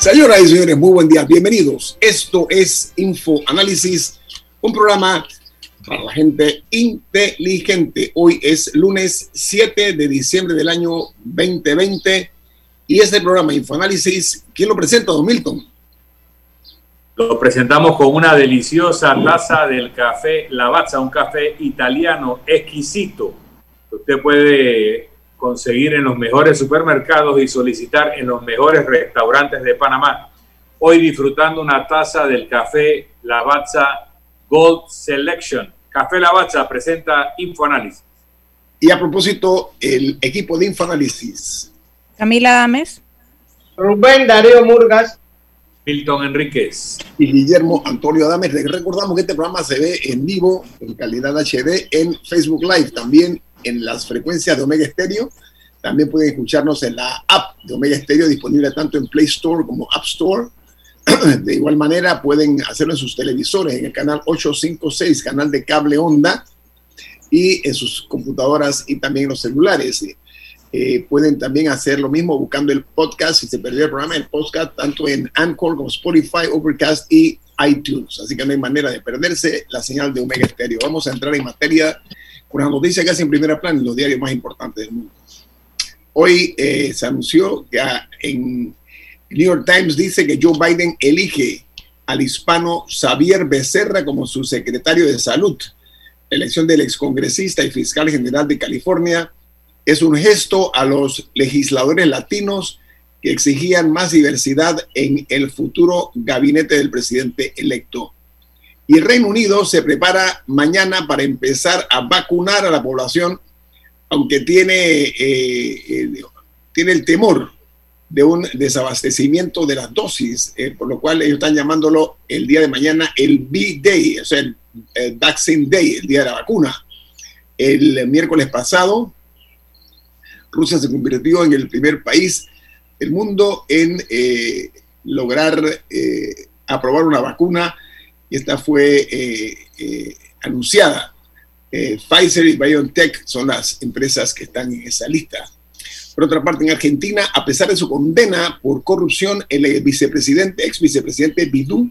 Señoras y señores, muy buen día, bienvenidos. Esto es Info Análisis, un programa para la gente inteligente. Hoy es lunes 7 de diciembre del año 2020 y este programa Infoanálisis, ¿quién lo presenta, don Milton? Lo presentamos con una deliciosa taza del café Lavazza, un café italiano exquisito. Usted puede conseguir en los mejores supermercados y solicitar en los mejores restaurantes de Panamá. Hoy disfrutando una taza del café Lavazza Gold Selection. Café Lavazza presenta Infoanálisis. Y a propósito, el equipo de Infoanálisis. Camila Dames. Rubén Darío Murgas. Milton Enríquez. Y Guillermo Antonio Adames. Recordamos que este programa se ve en vivo, en calidad HD, en Facebook Live, también en las frecuencias de Omega Stereo. También pueden escucharnos en la app de Omega Stereo, disponible tanto en Play Store como App Store. De igual manera, pueden hacerlo en sus televisores, en el canal 856, canal de cable onda, y en sus computadoras y también en los celulares. Eh, pueden también hacer lo mismo buscando el podcast, si se perdió el programa, el podcast, tanto en Anchor como Spotify, Overcast y iTunes. Así que no hay manera de perderse la señal de Omega Stereo. Vamos a entrar en materia con las noticias que en primera plana en los diarios más importantes del mundo. Hoy eh, se anunció que en New York Times dice que Joe Biden elige al hispano Xavier Becerra como su secretario de salud. La elección del excongresista y fiscal general de California es un gesto a los legisladores latinos que exigían más diversidad en el futuro gabinete del presidente electo. Y el Reino Unido se prepara mañana para empezar a vacunar a la población, aunque tiene, eh, eh, tiene el temor de un desabastecimiento de las dosis, eh, por lo cual ellos están llamándolo el día de mañana el B-Day, o sea, el, Vaccine Day, el día de la vacuna. El miércoles pasado, Rusia se convirtió en el primer país del mundo en lograr aprobar una vacuna y esta fue eh, eh, anunciada. Eh, Pfizer y BioNTech son las empresas que están en esa lista. Por otra parte, en Argentina, a pesar de su condena por corrupción, el vicepresidente, ex vicepresidente Bidú,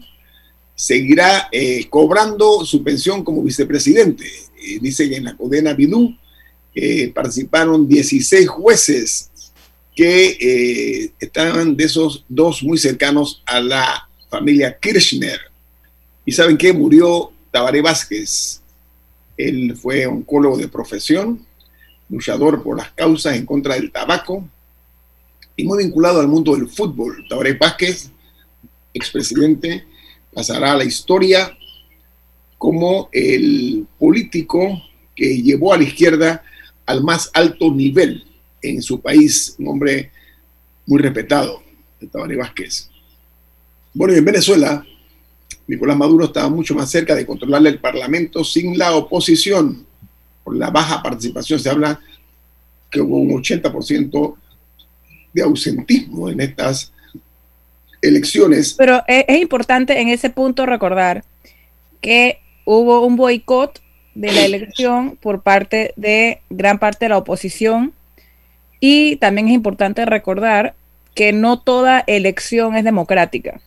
seguirá cobrando su pensión como vicepresidente. dice que en la condena Bidú participaron 16 jueces que estaban de esos dos muy cercanos a la familia Kirchner. ¿Y saben qué? Murió Tabaré Vázquez. Él fue oncólogo de profesión, luchador por las causas en contra del tabaco y muy vinculado al mundo del fútbol. Tabaré Vázquez, expresidente, pasará a la historia como el político que llevó a la izquierda al más alto nivel en su país, un hombre muy respetado, Tabaré Vázquez. Bueno, y en Venezuela, Nicolás Maduro estaba mucho más cerca de controlar el Parlamento sin la oposición. Por la baja participación se habla que hubo un 80% de ausentismo en estas elecciones. Pero es, importante en ese punto recordar que hubo un boicot de la elección por parte de gran parte de la oposición y también es importante recordar que no toda elección es democrática.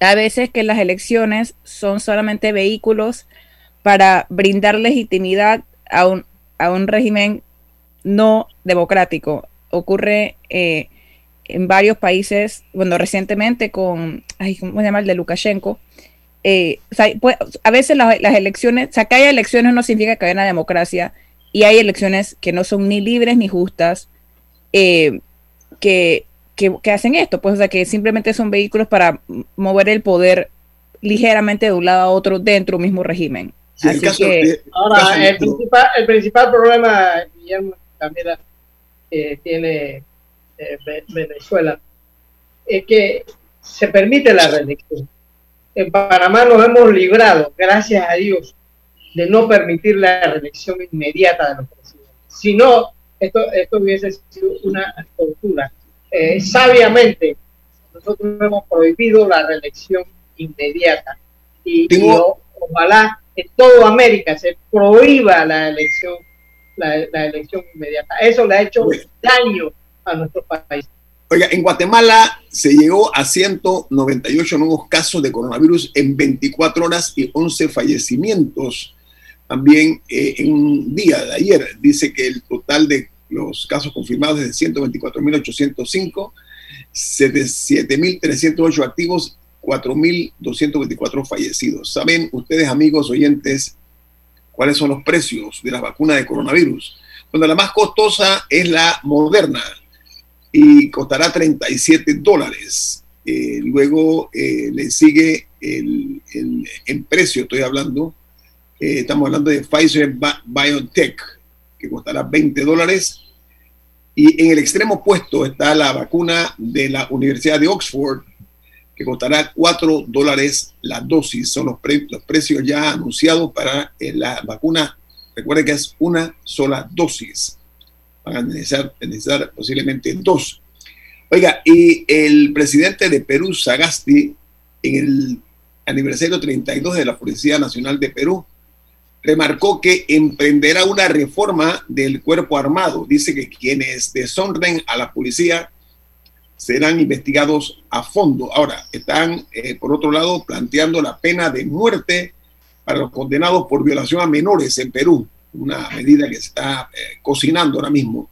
A veces que las elecciones son solamente vehículos para brindar legitimidad a un, a un régimen no democrático. Ocurre eh, en varios países, bueno, recientemente con, ay, ¿cómo se llama? El de Lukashenko. Eh, pues, a veces las, las elecciones, o sea, que haya elecciones no significa que haya una democracia y hay elecciones que no son ni libres ni justas, eh, que, que, que hacen esto, pues, o sea, que simplemente son vehículos para mover el poder ligeramente de un lado a otro dentro del mismo régimen. Sí, el Así caso que- Ahora, caso el principal, el principal problema, Guillermo, también la- que tiene eh, Ve- Venezuela es que se permite la reelección. En Panamá nos hemos librado, gracias a Dios, de no permitir la reelección inmediata de los presidentes. Si no, esto, esto hubiese sido una tortura. Eh, sabiamente, nosotros hemos prohibido la reelección inmediata. Y, y Tengo- o- ojalá en toda América se prohíba la elección, la, la elección inmediata. Eso le ha hecho daño a nuestro país. Oiga, en Guatemala se llegó a 198 nuevos casos de coronavirus en 24 horas y 11 fallecimientos también eh, en un día de ayer. Dice que el total de los casos confirmados es de 124.805, 7.308 activos, 4.224 fallecidos. ¿Saben ustedes, amigos oyentes, cuáles son los precios de las vacunas de coronavirus? Bueno, la más costosa es la Moderna, y costará 37 dólares. Eh, luego eh, le sigue el, en precio, estoy hablando, eh, estamos hablando de Pfizer Ba- BioNTech, que costará 20 dólares. Y en el extremo opuesto está la vacuna de la Universidad de Oxford, que costará 4 dólares la dosis. Son los, pre- los precios ya anunciados para eh, la vacuna. Recuerden que es una sola dosis van a necesitar, necesitar posiblemente dos. Oiga, y el presidente de Perú, Sagasti, en el aniversario 32 de la Policía Nacional de Perú, remarcó que emprenderá una reforma del cuerpo armado. Dice que quienes deshonren a la policía serán investigados a fondo. Ahora, están, eh, por otro lado, planteando la pena de muerte para los condenados por violación a menores en Perú, una medida que se está eh, cocinando ahora mismo.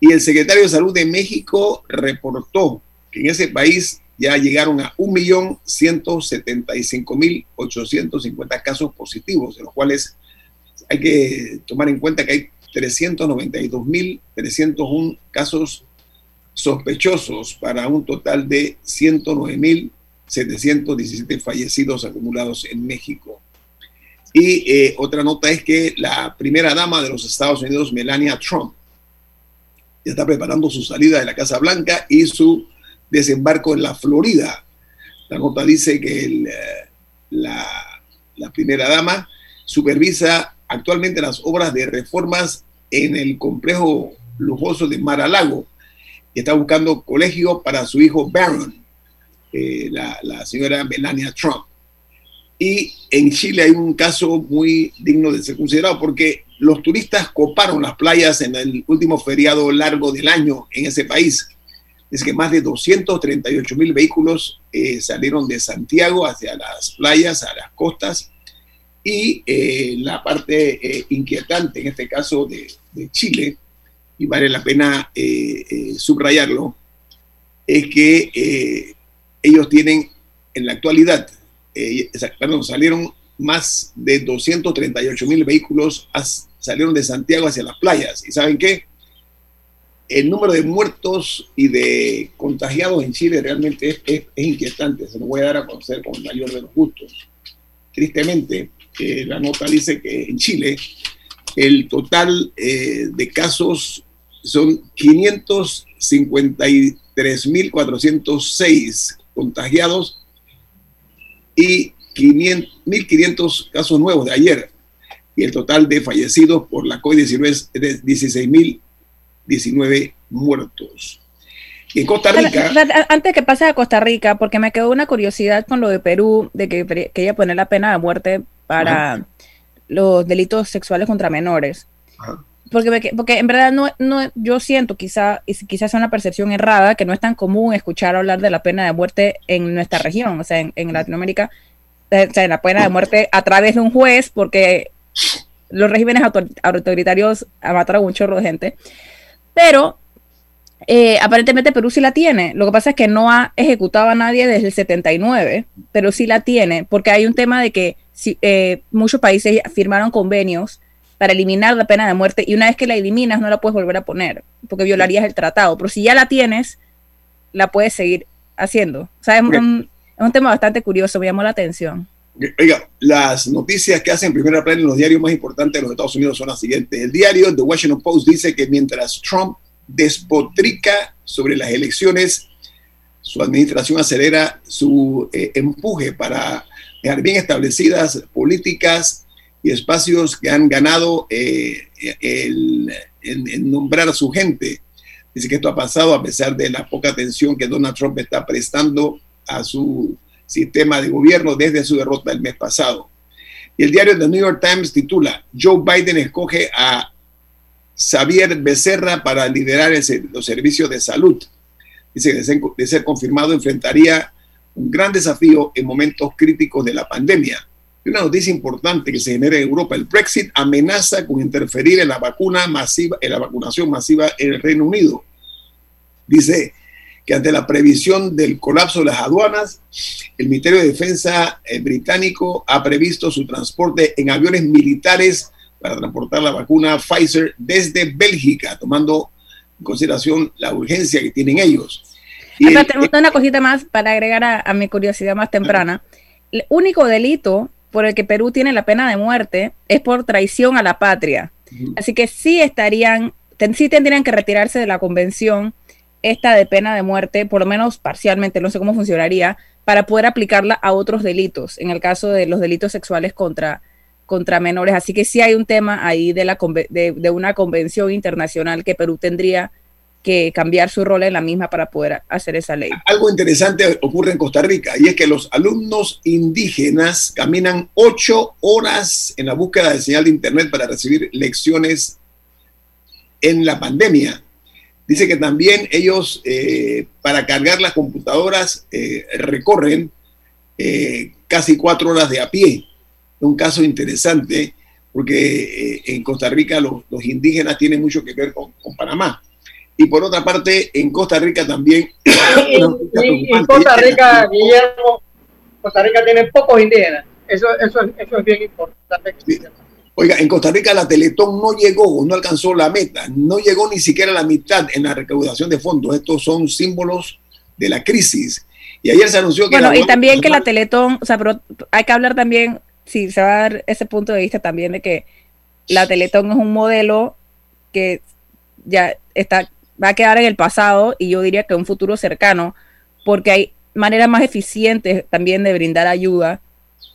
Y el secretario de Salud de México reportó que en ese país ya llegaron a 1.175.850 casos positivos, de los cuales hay que tomar en cuenta que hay 392.301 casos sospechosos para un total de 109.717 fallecidos acumulados en México. Y eh, otra nota es que la primera dama de los Estados Unidos, Melania Trump, ya está preparando su salida de la Casa Blanca y su desembarco en la Florida. La nota dice que eh, la primera dama supervisa actualmente las obras de reformas en el complejo lujoso de Mar-a-Lago y está buscando colegio para su hijo Barron, eh, la, señora Melania Trump. Y en Chile hay un caso muy digno de ser considerado porque los turistas coparon las playas en el último feriado largo del año en ese país. Es que más de 238 mil vehículos eh, salieron de Santiago hacia las playas, a las costas. Y eh, la parte eh, inquietante en este caso de, de, Chile, y vale la pena eh, eh, subrayarlo, es que eh, ellos tienen en la actualidad eh, perdón, salieron más de 238 mil vehículos, as, salieron de Santiago hacia las playas. ¿Y saben qué? El número de muertos y de contagiados en Chile realmente es, es, es inquietante. Se lo voy a dar a conocer con el mayor de los gustos. Tristemente, la nota dice que en Chile el total eh, de casos son 553.406 contagiados y 1.500 casos nuevos de ayer. Y el total de fallecidos por la COVID-19 es de 16.019 muertos. Y en Costa Rica. Antes que pase a Costa Rica, porque me quedó una curiosidad con lo de Perú, de que quería poner la pena de muerte para Ajá. los delitos sexuales contra menores. Ajá. Porque, porque en verdad no, no, yo siento quizá, y quizás sea una percepción errada, que no es tan común escuchar hablar de la pena de muerte en nuestra región, o sea, en, en Latinoamérica, o sea, la pena de muerte a través de un juez, porque los regímenes autoritarios mataron un chorro de gente. Pero Eh, aparentemente Perú sí la tiene. Lo que pasa es que no ha ejecutado a nadie desde el 79, pero sí la tiene, porque hay un tema de que eh, muchos países firmaron convenios para eliminar la pena de muerte y una vez que la eliminas no la puedes volver a poner, porque violarías el tratado. Pero si ya la tienes, la puedes seguir haciendo. O sea, es, un, es un tema bastante curioso, me llamó la atención. Oiga, las noticias que hacen primera plana en los diarios más importantes de los Estados Unidos son las siguientes. El diario The Washington Post dice que mientras Trump despotrica sobre las elecciones, su administración acelera su eh, empuje para dejar bien establecidas políticas y espacios que han ganado eh, el, nombrar a su gente. Dice que esto ha pasado a pesar de la poca atención que Donald Trump está prestando a su sistema de gobierno desde su derrota el mes pasado. Y el diario The New York Times titula, Joe Biden escoge a Xavier Becerra para liderar los servicios de salud. Dice que de ser, confirmado enfrentaría un gran desafío en momentos críticos de la pandemia. Y una noticia importante que se genera en Europa, el Brexit amenaza con interferir en la vacuna masiva, en la vacunación masiva en el Reino Unido. Dice que ante la previsión del colapso de las aduanas, el Ministerio de Defensa eh, británico ha previsto su transporte en aviones militares para transportar la vacuna Pfizer desde Bélgica, tomando en consideración la urgencia que tienen ellos. Y una cosita más para agregar a, mi curiosidad más temprana. El único delito por el que Perú tiene la pena de muerte es por traición a la patria. Así que sí estarían, sí tendrían que retirarse de la convención esta de pena de muerte, por lo menos parcialmente, no sé cómo funcionaría, para poder aplicarla a otros delitos, en el caso de los delitos sexuales contra contra menores. Así que sí hay un tema ahí de, la, de, una convención internacional que Perú tendría que cambiar su rol en la misma para poder hacer esa ley. Algo interesante ocurre en Costa Rica y es que los alumnos indígenas caminan ocho horas en la búsqueda de señal de Internet para recibir lecciones en la pandemia. Dice que también ellos, eh, para cargar las computadoras, eh, recorren eh, casi cuatro horas de a pie un caso interesante porque eh, en Costa Rica los, indígenas tienen mucho que ver con, Panamá. Y por otra parte, en Costa Rica también... en Costa Rica, Guillermo, Costa Rica tiene pocos indígenas. Eso, eso, eso es bien importante. Oiga, en Costa Rica la Teletón no llegó, no alcanzó la meta, no llegó ni siquiera a la mitad en la recaudación de fondos. Estos son símbolos de la crisis. Y ayer se anunció que... Bueno, y también que la Teletón, o sea, pero hay que hablar también sí se va a dar ese punto de vista también de que la Teletón es un modelo que ya está, va a quedar en el pasado y yo diría que en un futuro cercano, porque hay maneras más eficientes también de brindar ayuda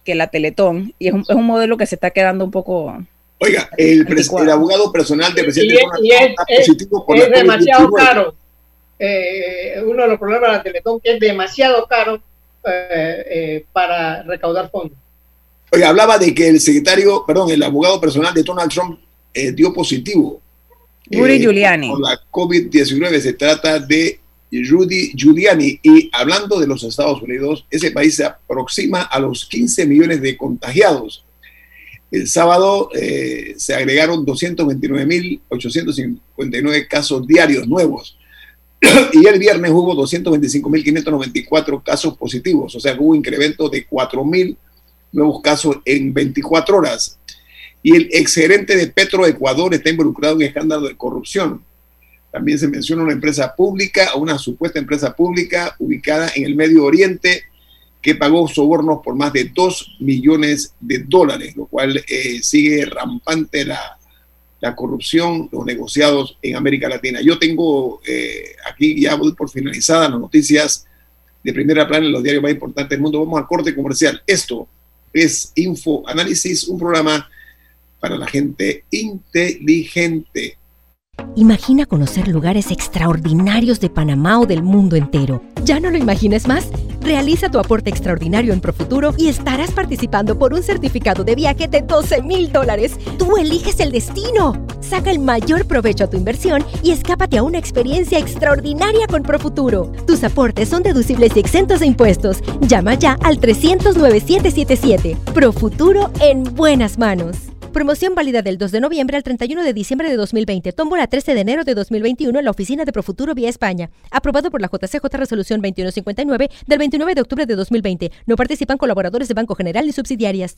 que la Teletón y es un, es un modelo que se está quedando un poco... Oiga, el, abogado personal del presidente y es, es, demasiado caro. Eh, uno de los problemas de la Teletón que es demasiado caro eh, eh, para recaudar fondos. Oye, hablaba de que el secretario, perdón, el abogado personal de Donald Trump eh, dio positivo. Rudy eh, Giuliani. Por la COVID-19 se trata de Rudy Giuliani. Y hablando de los Estados Unidos, ese país se aproxima a los 15 millones de contagiados. El sábado eh, se agregaron 229.859 casos diarios nuevos. y el viernes hubo 225.594 casos positivos, o sea, hubo un incremento de 4.000 nuevos casos en 24 horas. Y el exgerente de Petro Ecuador está involucrado en escándalo de corrupción. También se menciona una empresa pública, una supuesta empresa pública ubicada en el Medio Oriente que pagó sobornos por más de 2 millones de dólares, lo cual eh, sigue rampante la, la, corrupción, los negociados en América Latina. Yo tengo eh, aquí, ya voy por finalizadas las noticias de primera plana en los diarios más importantes del mundo. Vamos al corte comercial. Esto es Info Análisis, un programa para la gente inteligente. Imagina conocer lugares extraordinarios de Panamá o del mundo entero. ¿Ya no lo imagines más? Realiza tu aporte extraordinario en Profuturo y estarás participando por un certificado de viaje de 12 mil dólares. Tú eliges el destino. Saca el mayor provecho a tu inversión y escápate a una experiencia extraordinaria con Profuturo. Tus aportes son deducibles y exentos de impuestos. Llama ya al 300 9777. Profuturo en buenas manos. Promoción válida del 2 de noviembre al 31 de diciembre de 2020. Tómbola 13 de enero de 2021 en la oficina de Profuturo vía España. Aprobado por la JCJ Resolución 2159 del 29 de octubre de 2020. No participan colaboradores de Banco General ni subsidiarias.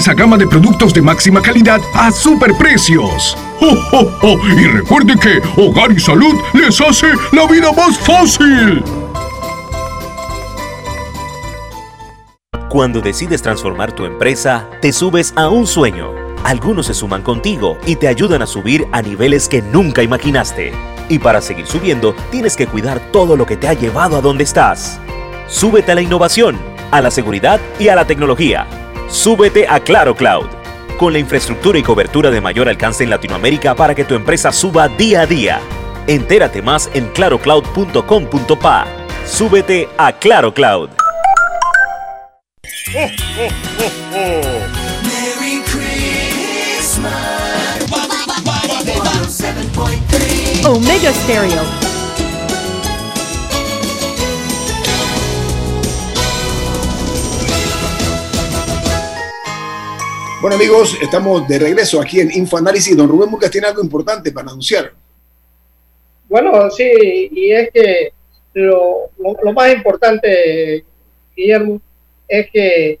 gama de productos de máxima calidad a superprecios. ¡Oh, Y recuerde que Hogar y Salud les hace la vida más fácil. Cuando decides transformar tu empresa, te subes a un sueño. Algunos se suman contigo y te ayudan a subir a niveles que nunca imaginaste. Y para seguir subiendo, tienes que cuidar todo lo que te ha llevado a donde estás. Súbete a la innovación, a la seguridad y a la tecnología Súbete a Claro Cloud, con la infraestructura y cobertura de mayor alcance en Latinoamérica para que tu empresa suba día a día. Entérate más en clarocloud.com.pa. Súbete a Claro Cloud. Omega Stereo Bueno amigos, estamos de regreso aquí en InfoAnálisis. Don Rubén Mucas tiene algo importante para anunciar. Bueno, sí, y es que lo, más importante, Guillermo, es que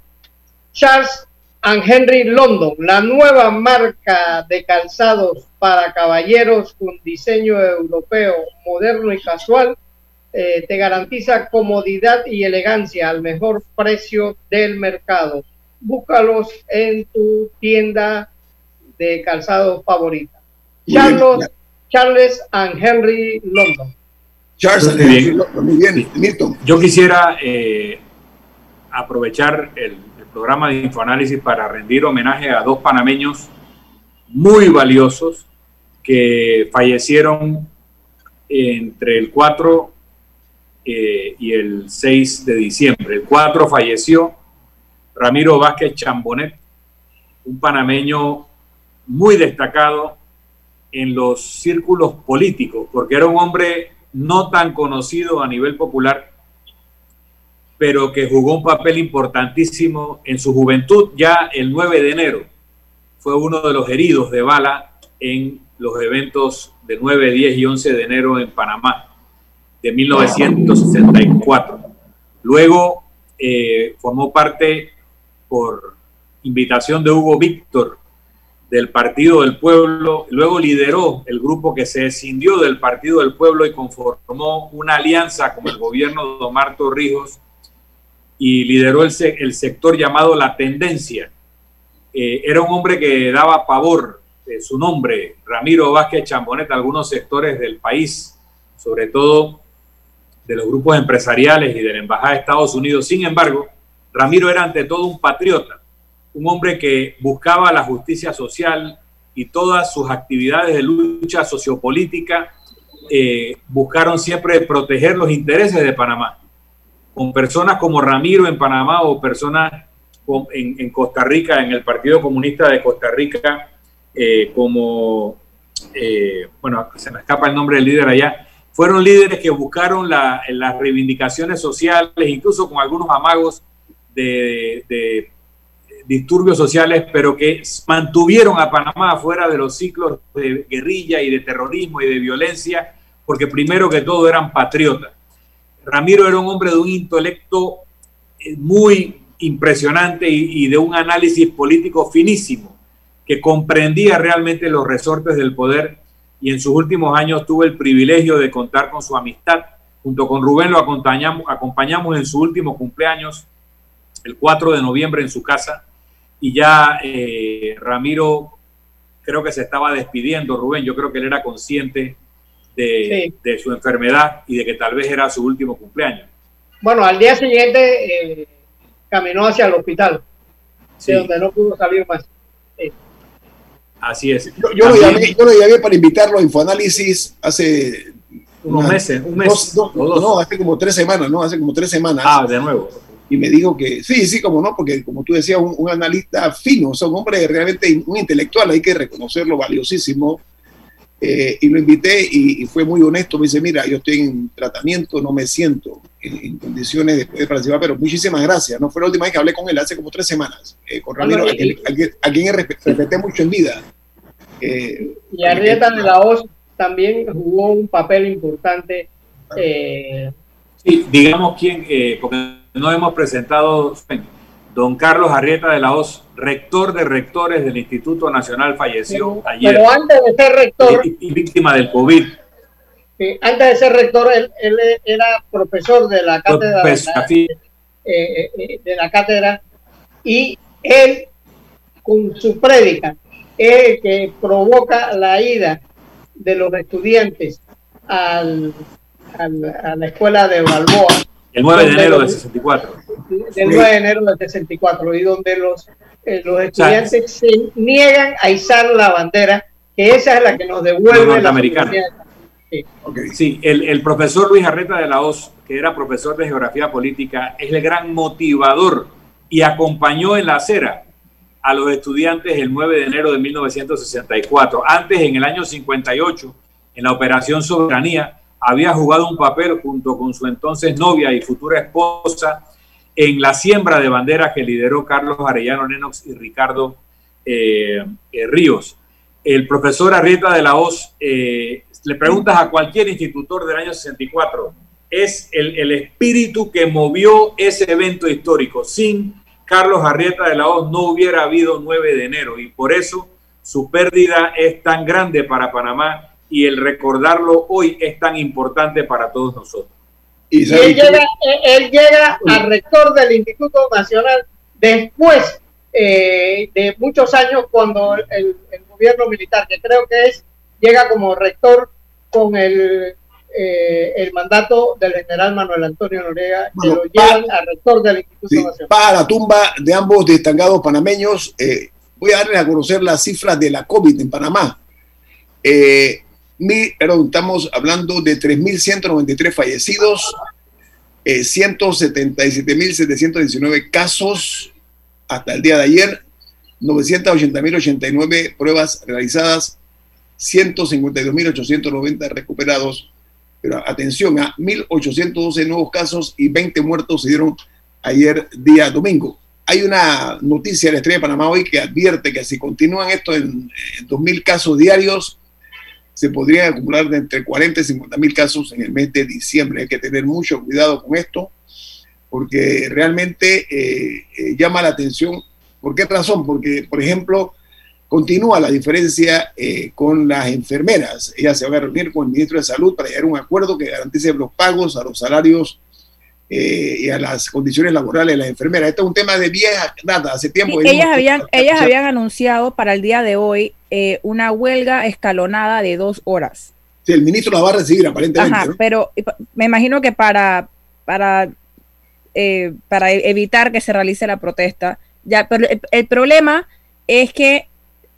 Charles and Henry London, la nueva marca de calzados para caballeros con diseño europeo, moderno y casual, eh, te garantiza comodidad y elegancia al mejor precio del mercado búscalos en tu tienda de calzado favorita. Charles, Charles and Henry London. Charles and Henry London, muy bien, Milton. Yo quisiera eh, aprovechar el, el, programa de Infoanálisis para rendir homenaje a dos panameños muy valiosos que fallecieron entre el 4 eh, y el 6 de diciembre. El 4 falleció Ramiro Vázquez Chambonet, un panameño muy destacado en los círculos políticos, porque era un hombre no tan conocido a nivel popular, pero que jugó un papel importantísimo en su juventud. Ya el 9 de enero fue uno de los heridos de bala en los eventos de 9, 10 y 11 de enero en Panamá de 1964. Luego eh, formó parte por invitación de Hugo Víctor del Partido del Pueblo, luego lideró el grupo que se escindió del Partido del Pueblo y conformó una alianza con el gobierno de Omar Torrijos y lideró el, el sector llamado La Tendencia. Eh, era un hombre que daba pavor de su nombre, Ramiro Vázquez Chambonet, a algunos sectores del país, sobre todo de los grupos empresariales y de la Embajada de Estados Unidos. Sin embargo, Ramiro era ante todo un patriota, un hombre que buscaba la justicia social y todas sus actividades de lucha sociopolítica eh, buscaron siempre proteger los intereses de Panamá. Con personas como Ramiro en Panamá o personas en, Costa Rica, en el Partido Comunista de Costa Rica, eh, como, eh, bueno, se me escapa el nombre del líder allá, fueron líderes que buscaron las reivindicaciones sociales, incluso con algunos amagos de, disturbios sociales, pero que mantuvieron a Panamá fuera de los ciclos de guerrilla y de terrorismo y de violencia, porque primero que todo eran patriotas. Ramiro era un hombre de un intelecto eh, muy impresionante y, de un análisis político finísimo, que comprendía realmente los resortes del poder y en sus últimos años tuve el privilegio de contar con su amistad. Junto con Rubén lo acompañamos, acompañamos en su último cumpleaños el 4 de noviembre en su casa y ya eh, Ramiro creo que se estaba despidiendo, Rubén, yo creo que él era consciente de, su enfermedad y de que tal vez era su último cumpleaños. Bueno, al día siguiente eh, caminó hacia el hospital, de donde no pudo salir más. Así es. Yo, lo llamé, yo, lo llamé, para invitarlo a Infoanálisis hace unos meses, un mes. no, hace como tres semanas, ¿no? Hace como tres semanas. Ah, de nuevo. Y me dijo que sí, sí, como no, porque como tú decías, un, analista fino, o sea, un hombre realmente un intelectual, hay que reconocerlo, valiosísimo. Eh, y lo invité y, fue muy honesto. Me dice: Mira, yo estoy en tratamiento, no me siento en, condiciones de poder participar, pero muchísimas gracias. No fue la última vez que hablé con él, hace como tres semanas, eh, con Ramiro, a, quien, respeté mucho en vida. Eh, y Arrieta de la Hoz también jugó un papel importante. Eh, sí, digamos quién, eh, porque no hemos presentado, don Carlos Arrieta de la Hoz, rector de rectores del Instituto Nacional, falleció ayer. Pero antes de ser rector. Y, víctima del COVID. antes de ser rector, él, era profesor de la cátedra. Eh, de la cátedra y él con su prédica es el que provoca la ida de los estudiantes al, a la escuela de Balboa. El 9 de enero del 64. El 9 de enero del 64, y donde los, eh, los estudiantes se niegan a izar la bandera, que esa es la que nos devuelve la americana. Sí, sí el, el, profesor Luis Arreta de la Hoz, que era profesor de geografía política, es el gran motivador y acompañó en la acera a los estudiantes el 9 de enero de 1964. Antes, en el año 58, en la Operación Soberanía, había jugado un papel junto con su entonces novia y futura esposa en la siembra de banderas que lideró Carlos Arellano Nenox y Ricardo eh, eh, Ríos. El profesor Arrieta de la Hoz, eh, le preguntas a cualquier institutor del año 64, es el, el espíritu que movió ese evento histórico. Sin Carlos Arrieta de la Hoz no hubiera habido 9 de enero y por eso su pérdida es tan grande para Panamá y el recordarlo hoy es tan importante para todos nosotros. Y él llega, él llega al rector del Instituto Nacional después eh, de muchos años cuando el, gobierno militar, que creo que es, llega como rector con el eh, el mandato del general Manuel Antonio Noriega, que lo llevan al rector del Instituto Nacional. Para la tumba de ambos destacados panameños, eh, voy a darles a conocer las cifras de la COVID en Panamá. Eh, estamos hablando de 3.193 fallecidos, 177.719 casos hasta el día de ayer, 980.089 pruebas realizadas, 152.890 recuperados pero atención, a 1.812 nuevos casos y 20 muertos se dieron ayer día domingo. Hay una noticia de la Estrella de Panamá hoy que advierte que si continúan esto en, 2.000 casos diarios, se podrían acumular de entre 40 y 50 mil casos en el mes de diciembre. Hay que tener mucho cuidado con esto, porque realmente eh, eh, llama la atención. ¿Por qué razón? Porque, por ejemplo, Continúa la diferencia eh, con las enfermeras. Ella se va a reunir con el ministro de Salud para llegar a un acuerdo que garantice los pagos a los salarios eh, y a las condiciones laborales de las enfermeras. Esto es un tema de vieja data, hace tiempo. ellas habían, ellas habían anunciado para el día de hoy eh, una huelga escalonada de dos horas. Sí, el ministro la va a recibir aparentemente. Ajá, pero me imagino que para, para, para evitar que se realice la protesta, ya, pero el problema es que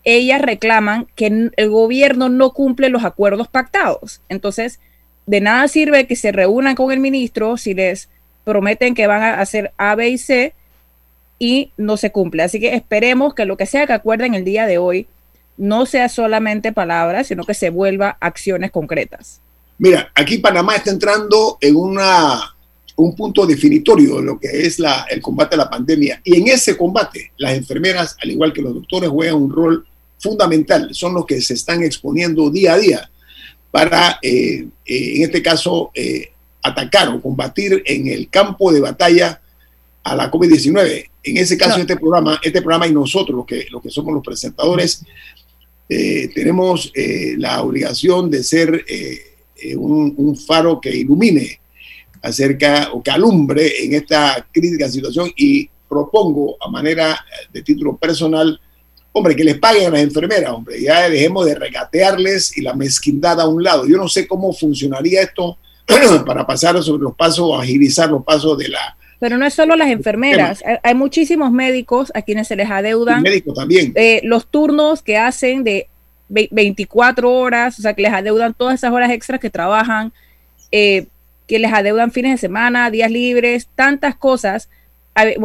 ellas reclaman que el gobierno no cumple los acuerdos pactados. Entonces, de nada sirve que se reúnan con el ministro si les prometen que van a hacer A, B y C y no se cumple. Así que esperemos que lo que sea que acuerden el día de hoy no sea solamente palabras, sino que se vuelva acciones concretas. Mira, aquí Panamá está entrando en una, un punto definitorio de lo que es la, el combate a la pandemia. Y en ese combate, las enfermeras, al igual que los doctores, juegan un rol fundamental, son los que se están exponiendo día a día para, eh, eh, en este caso, eh, atacar o combatir en el campo de batalla a la COVID-19. En ese caso, este programa, este programa y nosotros, los que, los que somos los presentadores, tenemos la obligación de ser un, un, faro que ilumine acerca o que alumbre en esta crítica situación y propongo a manera de título personal hombre, que les paguen a las enfermeras, hombre, ya dejemos de regatearles y la mezquindad a un lado. Yo no sé cómo funcionaría esto para pasar sobre los pasos, agilizar los pasos de la Pero no es solo las enfermeras, hay, muchísimos médicos a quienes se les adeudan también. Eh, los turnos que hacen de 24 horas, o sea, que les adeudan todas esas horas extras que trabajan, eh, que les adeudan fines de semana, días libres, tantas cosas.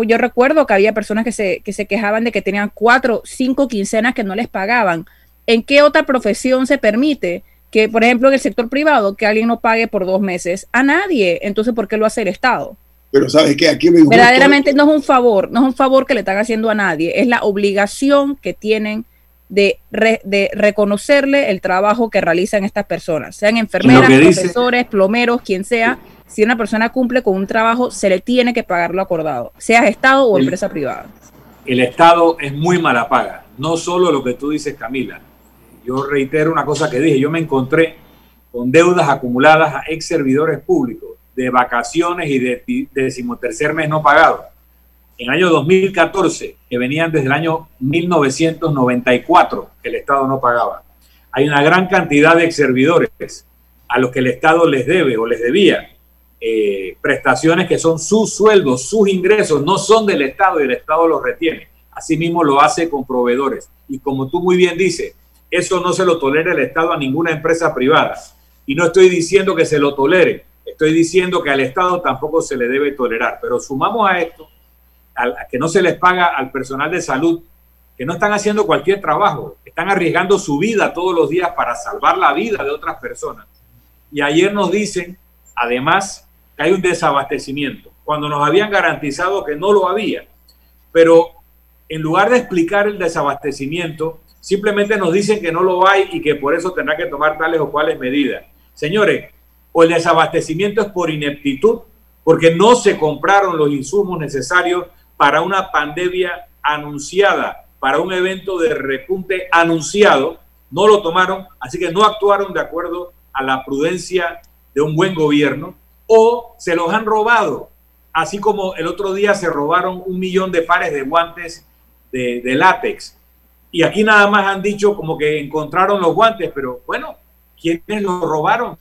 Yo recuerdo que había personas que se, que se quejaban de que tenían cuatro, cinco quincenas que no les pagaban. ¿En qué otra profesión se permite que, por ejemplo, en el sector privado, que alguien no pague por dos meses? A nadie. Entonces, ¿por qué lo hace el Estado? Pero sabes que aquí verdaderamente no es un favor, no es un favor que le están haciendo a nadie, es la obligación que tienen de, de reconocerle el trabajo que realizan estas personas, sean enfermeras, profesores, plomeros, quien sea. Si una persona cumple con un trabajo, se le tiene que pagar lo acordado, sea Estado o empresa privada. El Estado es muy mala paga, no solo lo que tú dices, Camila. Yo reitero una cosa que dije, yo me encontré con deudas acumuladas a ex servidores públicos de vacaciones y de decimotercer mes no pagado. En el año 2014, que venían desde el año 1994, que el Estado no pagaba. Hay una gran cantidad de servidores a los que el Estado les debe o les debía eh, prestaciones que son sus sueldos, sus ingresos, no son del Estado y el Estado los retiene. Asimismo lo hace con proveedores. Y como tú muy bien dices, eso no se lo tolera el Estado a ninguna empresa privada. Y no estoy diciendo que se lo tolere, Estoy diciendo que al Estado tampoco se le debe tolerar, pero sumamos a esto a que no se les paga al personal de salud, que no están haciendo cualquier trabajo, están arriesgando su vida todos los días para salvar la vida de otras personas. Y ayer nos dicen, además, que hay un desabastecimiento, cuando nos habían garantizado que no lo había. Pero en lugar de explicar el desabastecimiento, simplemente nos dicen que no lo hay y que por eso tendrá que tomar tales o cuales medidas. Señores, o el desabastecimiento es por ineptitud, porque no se compraron los insumos necesarios para una pandemia anunciada, para un evento de repunte anunciado, no lo tomaron, así que no actuaron de acuerdo a la prudencia de un buen gobierno, o se los han robado, así como el otro día se robaron un millón de pares de guantes de, de látex. Y aquí nada más han dicho como que encontraron los guantes, pero bueno, ¿quiénes los robaron?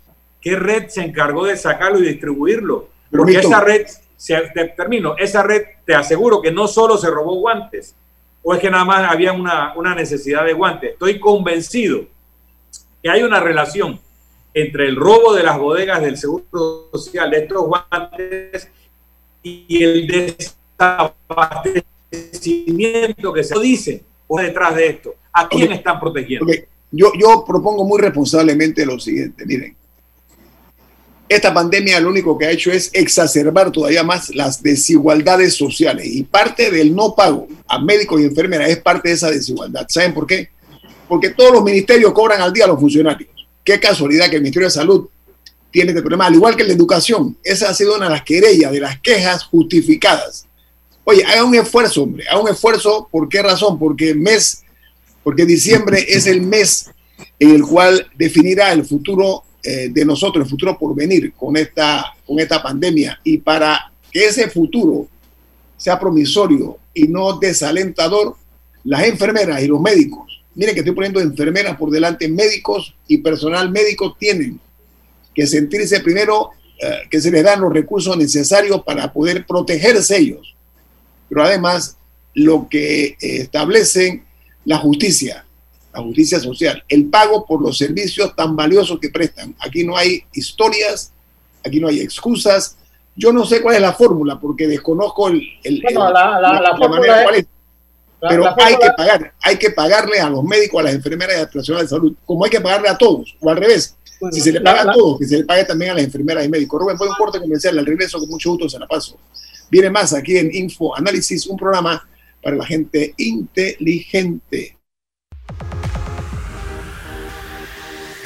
¿Qué red se encargó de sacarlo y distribuirlo? Porque esa red, se, termino, esa red te aseguro que no solo se robó guantes, o es que nada más había una, una necesidad de guantes. Estoy convencido que hay una relación entre el robo de las bodegas del Seguro Social de estos guantes y el desabastecimiento que se dice por detrás de esto. ¿A quién están protegiendo? Yo, yo propongo muy responsablemente lo siguiente, miren, esta pandemia lo único que ha hecho es exacerbar todavía más las desigualdades sociales y parte del no pago a médicos y enfermeras es parte de esa desigualdad. ¿Saben por qué? Porque todos los ministerios cobran al día a los funcionarios. Qué casualidad que el Ministerio de Salud tiene este problema, al igual que la educación. Esa ha sido una de las querellas, de las quejas justificadas. Oye, haga un esfuerzo, hombre, haga un esfuerzo. ¿Por qué razón? Porque mes, porque diciembre es el mes en el cual definirá el futuro eh, de nosotros, el futuro por venir con esta, con esta pandemia. Y para que ese futuro sea promisorio y no desalentador, las enfermeras y los médicos, miren que estoy poniendo enfermeras por delante, médicos y personal médico tienen que sentirse primero eh, que se les dan los recursos necesarios para poder protegerse ellos. Pero además, lo que establecen la justicia, la justicia social, el pago por los servicios tan valiosos que prestan. Aquí no hay historias, aquí no hay excusas. Yo no sé cuál es la fórmula porque desconozco el, la, fórmula pero hay que pagar, hay que pagarle a los médicos, a las enfermeras y a las personas de salud, como hay que pagarle a todos, o al revés. si se le paga a todos, que se le pague también a las enfermeras y médicos. Rubén, fue un corte comercial, al regreso con mucho gusto se la paso. Viene más aquí en Info Análisis, un programa para la gente inteligente.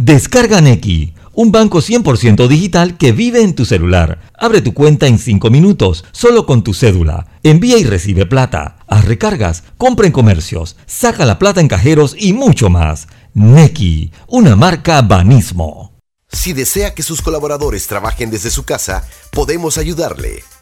Descarga Neki, un banco 100% digital que vive en tu celular. Abre tu cuenta en 5 minutos, solo con tu cédula. Envía y recibe plata. Haz recargas, compra en comercios, saca la plata en cajeros y mucho más. Neki, una marca Banismo. Si desea que sus colaboradores trabajen desde su casa, podemos ayudarle.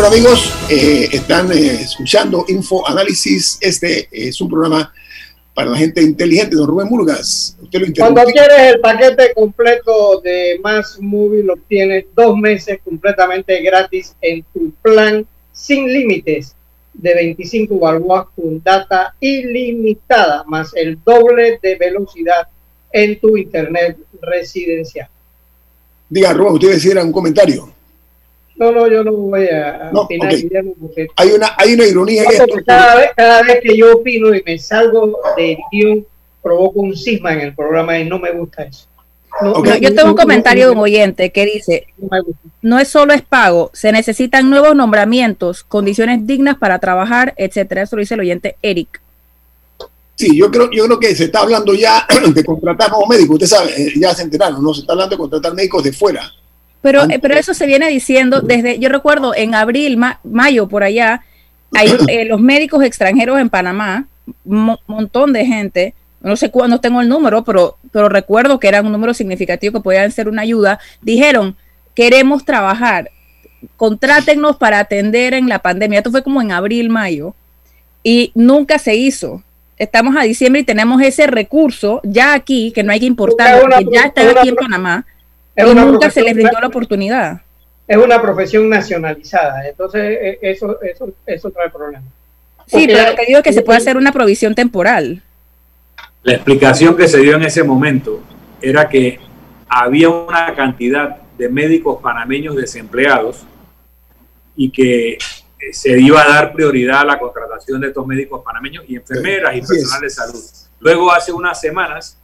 Bueno amigos, eh, están eh, escuchando Info Análisis. Este es un programa para la gente inteligente. Don Rubén Murgas, usted lo Cuando quieres el paquete completo de Más Movie, lo obtienes dos meses completamente gratis en tu plan sin límites de 25 balboas con data ilimitada, más el doble de velocidad en tu internet residencial. Diga, Rubén, usted decía un comentario. No, no, yo no voy a No, opinar. Guillermo, porque Hay una, hay una ironía en esto. cada vez, cada vez que yo opino y me salgo del guion, provoco un cisma en el programa y no me gusta eso. No, Ok. No, yo tengo un comentario de un oyente que dice, no es solo es pago, se necesitan nuevos nombramientos, condiciones dignas para trabajar, etcétera. Eso lo dice el oyente Eric. Sí, yo creo, yo creo que se está hablando ya de contratar nuevos médicos. Usted sabe, eh, ya se enteraron, ¿no? Se está hablando de contratar médicos de fuera. Pero, Antes- pero eso se viene diciendo desde, yo recuerdo en abril, ma- mayo, por allá, hay eh, los médicos extranjeros en Panamá, un montón de gente, no sé cuándo tengo el número, pero, pero recuerdo que era un número significativo que podían ser una ayuda, dijeron, queremos trabajar, contrátennos para atender en la pandemia. Esto fue como en abril, mayo, y nunca se hizo. Estamos a diciembre y tenemos ese recurso ya aquí, que no hay que importarlo, porque ya están es una- aquí en Panamá, Es y una nunca se profesión- les brindó la oportunidad. Es una profesión nacionalizada, entonces eh, eso, eso, eso trae problemas. Sí, Porque- pero lo que digo es que se puede hacer una provisión temporal. La explicación que se dio en ese momento era que había una cantidad de médicos panameños desempleados y que eh, se iba a dar prioridad a la contratación de estos médicos panameños y enfermeras y personal de salud. Luego, hace unas semanas,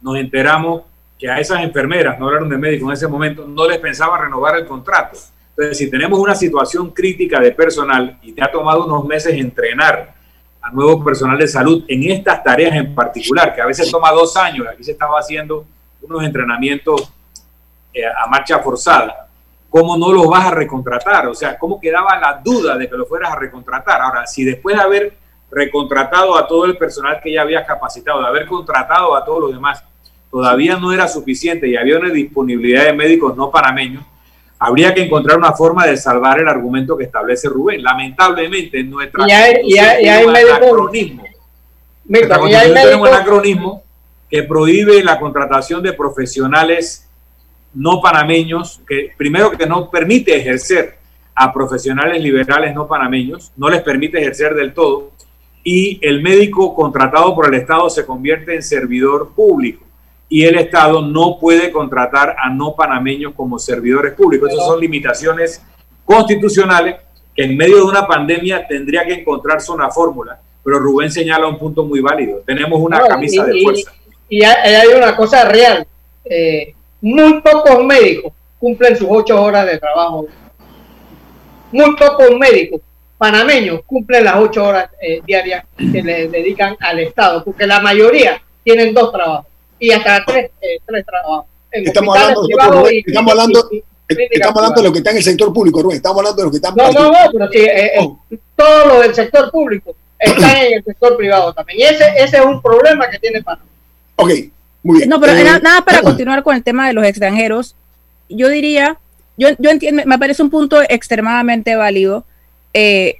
nos enteramos que a esas enfermeras, no hablaron de médicos en ese momento, no les pensaba renovar el contrato. Entonces, si tenemos una situación crítica de personal y te ha tomado unos meses entrenar a nuevo personal de salud en estas tareas en particular, que a veces toma dos años, aquí se estaba haciendo unos entrenamientos eh, a marcha forzada, ¿cómo no los vas a recontratar? O sea, ¿cómo quedaba la duda de que lo fueras a recontratar? Ahora, si después de haber recontratado a todo el personal que ya habías capacitado, de haber contratado a todos los demás, todavía no era suficiente y había una disponibilidad de médicos no panameños, habría que encontrar una forma de salvar el argumento que establece Rubén. Lamentablemente, en nuestra Y hay- y hay- y hay constitución tiene un médicos- anacronismo. Y hay tiene un anacronismo que prohíbe la contratación de profesionales no panameños, que primero que no permite ejercer a profesionales liberales no panameños, no les permite ejercer del todo, y el médico contratado por el Estado se convierte en servidor público y el Estado no puede contratar a no panameños como servidores públicos. Esas son limitaciones constitucionales que en medio de una pandemia tendría que encontrarse una fórmula, pero Rubén señala un punto muy válido. Tenemos una No, camisa y- de fuerza. Y hay, hay una cosa real. eh, muy pocos médicos cumplen sus ocho horas de trabajo. Muy pocos médicos panameños cumplen las ocho horas eh, diarias que le dedican al Estado, porque la mayoría tienen dos trabajos y hasta tres, eh, tres trabajos. Estamos hablando, y- estamos hablando- y- Estamos hablando de lo que está en el sector público, Rubén. Estamos hablando de lo que está en No, no, no, pero sí, eh, eh, Oh. todo lo del sector público está en el sector privado también. Y ese, ese es un problema que tiene Panamá. Ok, Muy bien. No, pero eh, nada, para continuar con el tema de los extranjeros. Yo diría, yo, yo entiendo, me parece un punto extremadamente válido. Eh,